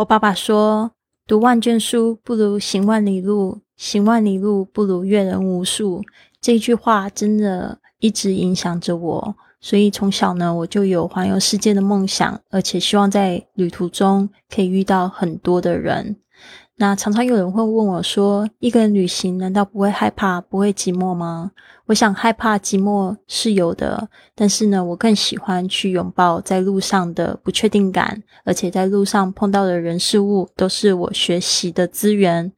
我爸爸说：“读万卷书不如行万里路，行万里路不如阅人无数。”这句话真的一直影响着我。所以从小呢，我就有环游世界的梦想，而且希望在旅途中可以遇到很多的人。那常常有人会问我说：“一个人旅行难道不会害怕、不会寂寞吗？”我想害怕寂寞是有的，但是呢，我更喜欢去拥抱在路上的不确定感，而且在路上碰到的人事物都是我学习的资源。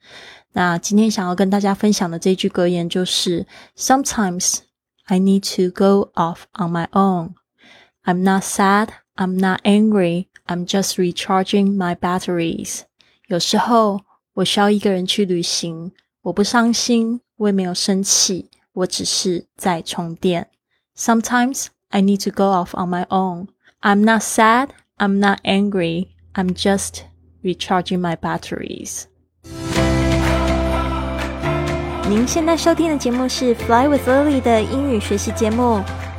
那今天想要跟大家分享的这句格言就是：“Sometimes。” I need to go off on my own. I'm not sad. I'm not angry. I'm just recharging my batteries. 有时候我需要一个人去旅行，我不伤心，我也没有生气，我只是在充电。Sometimes I need to go off on my own. I'm not sad. I'm not angry. I'm just recharging my batteries. 您现在收听的节目是《Fly with Lily》的英语学习节目，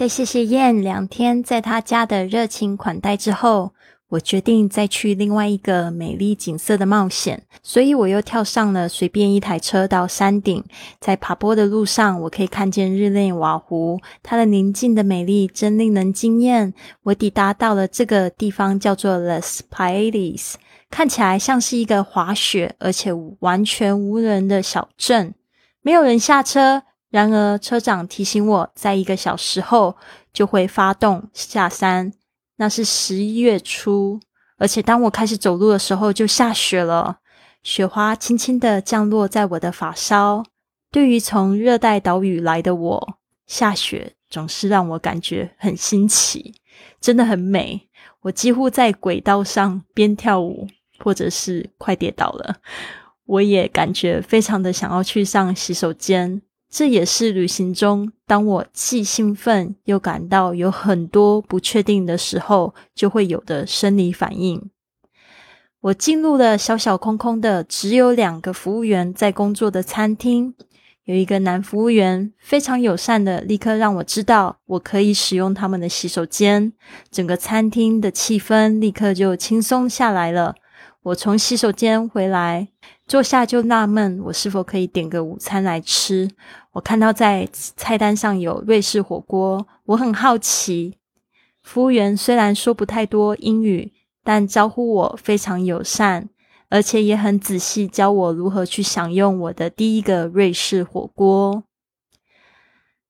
在谢谢燕两天在他家的热情款待之后，我决定再去另外一个美丽景色的冒险。所以我又跳上了随便一台车到山顶，在爬坡的路上，我可以看见日内瓦湖，它的宁静的美丽真令人惊艳。我抵达到了这个地方，叫做 Les Paides，看起来像是一个滑雪而且完全无人的小镇，没有人下车。然而，车长提醒我，在一个小时后就会发动下山。那是十一月初，而且当我开始走路的时候，就下雪了。雪花轻轻的降落在我的发梢。对于从热带岛屿来的我，下雪总是让我感觉很新奇，真的很美。我几乎在轨道上边跳舞，或者是快跌倒了。我也感觉非常的想要去上洗手间。这也是旅行中，当我既兴奋又感到有很多不确定的时候，就会有的生理反应。我进入了小小空空的、只有两个服务员在工作的餐厅。有一个男服务员非常友善的，立刻让我知道我可以使用他们的洗手间。整个餐厅的气氛立刻就轻松下来了。我从洗手间回来。坐下就纳闷，我是否可以点个午餐来吃？我看到在菜单上有瑞士火锅，我很好奇。服务员虽然说不太多英语，但招呼我非常友善，而且也很仔细教我如何去享用我的第一个瑞士火锅。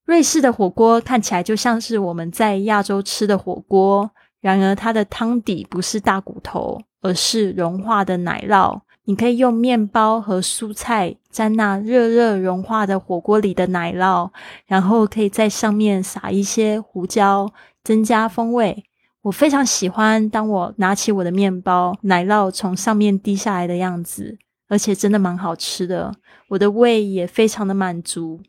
瑞士的火锅看起来就像是我们在亚洲吃的火锅，然而它的汤底不是大骨头，而是融化的奶酪。你可以用面包和蔬菜沾那热热融化的火锅里的奶酪，然后可以在上面撒一些胡椒，增加风味。我非常喜欢当我拿起我的面包，奶酪从上面滴下来的样子，而且真的蛮好吃的。我的胃也非常的满足。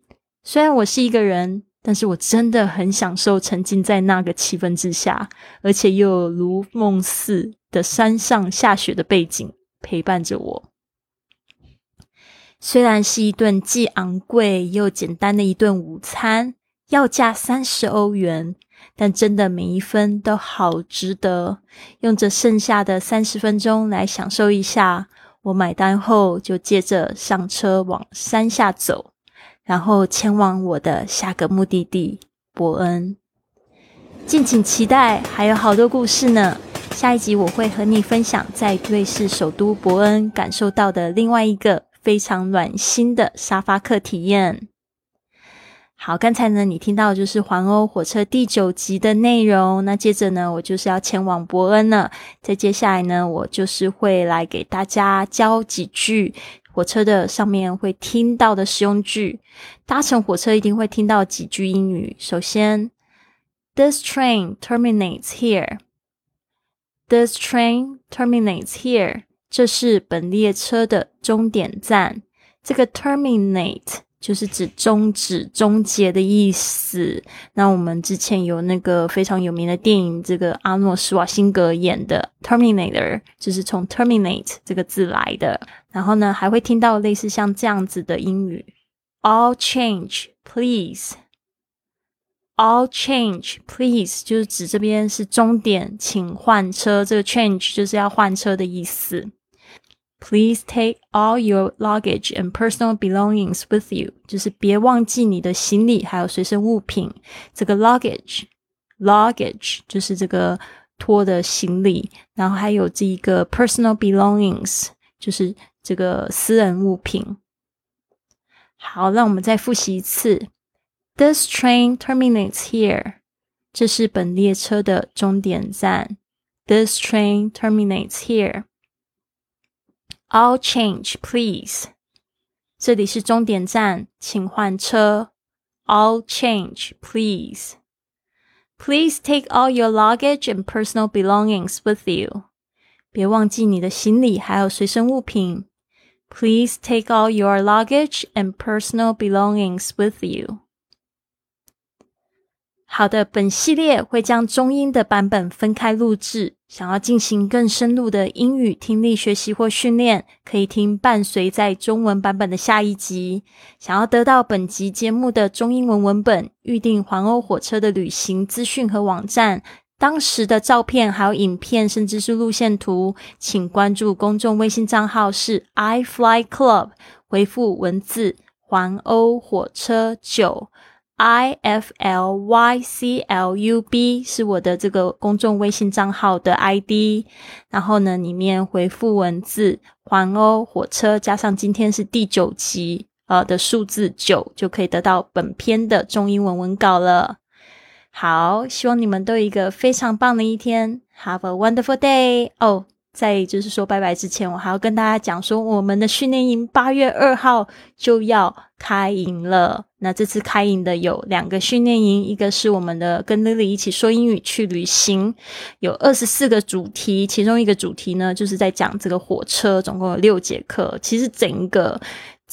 虽然我是一个人，但是我真的很享受沉浸在那个气氛之下，而且又如梦似的山上下雪的背景。陪伴着我，虽然是一顿既昂贵又简单的一顿午餐，要价三十欧元，但真的每一分都好值得。用这剩下的三十分钟来享受一下。我买单后就接着上车往山下走，然后前往我的下个目的地伯恩。敬请期待，还有好多故事呢。下一集我会和你分享在瑞士首都伯恩感受到的另外一个非常暖心的沙发客体验。好，刚才呢你听到就是环欧火车第九集的内容，那接着呢我就是要前往伯恩了。在接下来呢，我就是会来给大家教几句火车的上面会听到的实用句。搭乘火车一定会听到几句英语。首先，This train terminates here。This train terminates here。这是本列车的终点站。这个 terminate 就是指终止、终结的意思。那我们之前有那个非常有名的电影，这个阿诺·施瓦辛格演的 Terminator，就是从 terminate 这个字来的。然后呢，还会听到类似像这样子的英语：All change, please. All change, please，就是指这边是终点，请换车。这个 change 就是要换车的意思。Please take all your luggage and personal belongings with you，就是别忘记你的行李还有随身物品。这个 luggage，luggage 就是这个拖的行李，然后还有这一个 personal belongings，就是这个私人物品。好，让我们再复习一次。This train terminates here，这是本列车的终点站。This train terminates here。All change, please。这里是终点站，请换车。All change, please. Please take all your luggage and personal belongings with you. 别忘记你的行李还有随身物品。Please take all your luggage and personal belongings with you. 好的，本系列会将中英的版本分开录制。想要进行更深入的英语听力学习或训练，可以听伴随在中文版本的下一集。想要得到本集节目的中英文文本、预订环欧火车的旅行资讯和网站、当时的照片还有影片，甚至是路线图，请关注公众微信账号是 i fly club，回复文字环欧火车九。I F L Y C L U B 是我的这个公众微信账号的 ID，然后呢，里面回复文字“环欧火车”加上今天是第九集呃的数字九，就可以得到本篇的中英文文稿了。好，希望你们都有一个非常棒的一天，Have a wonderful day 哦。在就是说拜拜之前，我还要跟大家讲说，我们的训练营八月二号就要开营了。那这次开营的有两个训练营，一个是我们的跟 Lily 一起说英语去旅行，有二十四个主题，其中一个主题呢就是在讲这个火车，总共有六节课。其实整个。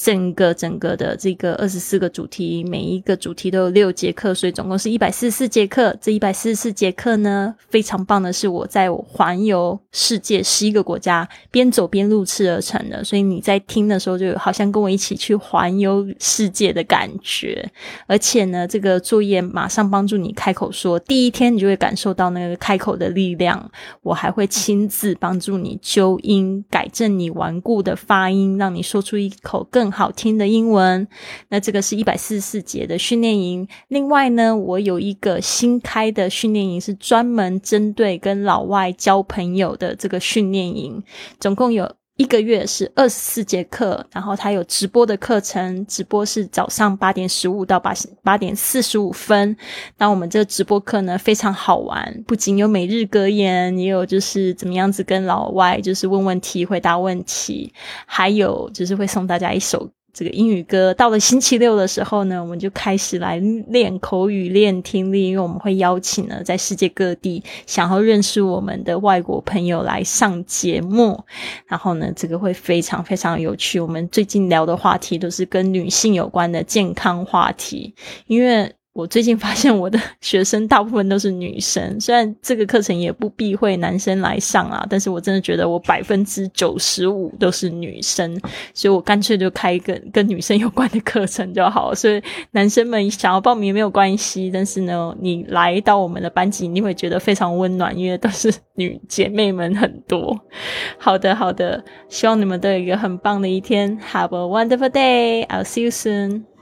整个整个的这个二十四个主题，每一个主题都有六节课，所以总共是一百四十四节课。这一百四十四节课呢，非常棒的是我在我环游世界十一个国家，边走边录制而成的。所以你在听的时候，就好像跟我一起去环游世界的感觉。而且呢，这个作业马上帮助你开口说，第一天你就会感受到那个开口的力量。我还会亲自帮助你纠音，改正你顽固的发音，让你说出一口更好听的英文，那这个是一百四十四节的训练营。另外呢，我有一个新开的训练营，是专门针对跟老外交朋友的这个训练营，总共有。一个月是二十四节课，然后它有直播的课程，直播是早上八点十五到八八点四十五分。那我们这个直播课呢非常好玩，不仅有每日格言，也有就是怎么样子跟老外就是问问题、回答问题，还有就是会送大家一首。这个英语歌到了星期六的时候呢，我们就开始来练口语、练听力，因为我们会邀请呢在世界各地想要认识我们的外国朋友来上节目。然后呢，这个会非常非常有趣。我们最近聊的话题都是跟女性有关的健康话题，因为。我最近发现我的 学生大部分都是女生，虽然这个课程也不避讳男生来上啊，但是我真的觉得我百分之九十五都是女生，所以我干脆就开一个跟女生有关的课程就好。所以男生们想要报名没有关系，但是呢，你来到我们的班级，你会觉得非常温暖，因为都是 女姐妹们很多。好的，好的，希望你们都有一个很棒的一天。Have a wonderful day. I'll see you soon.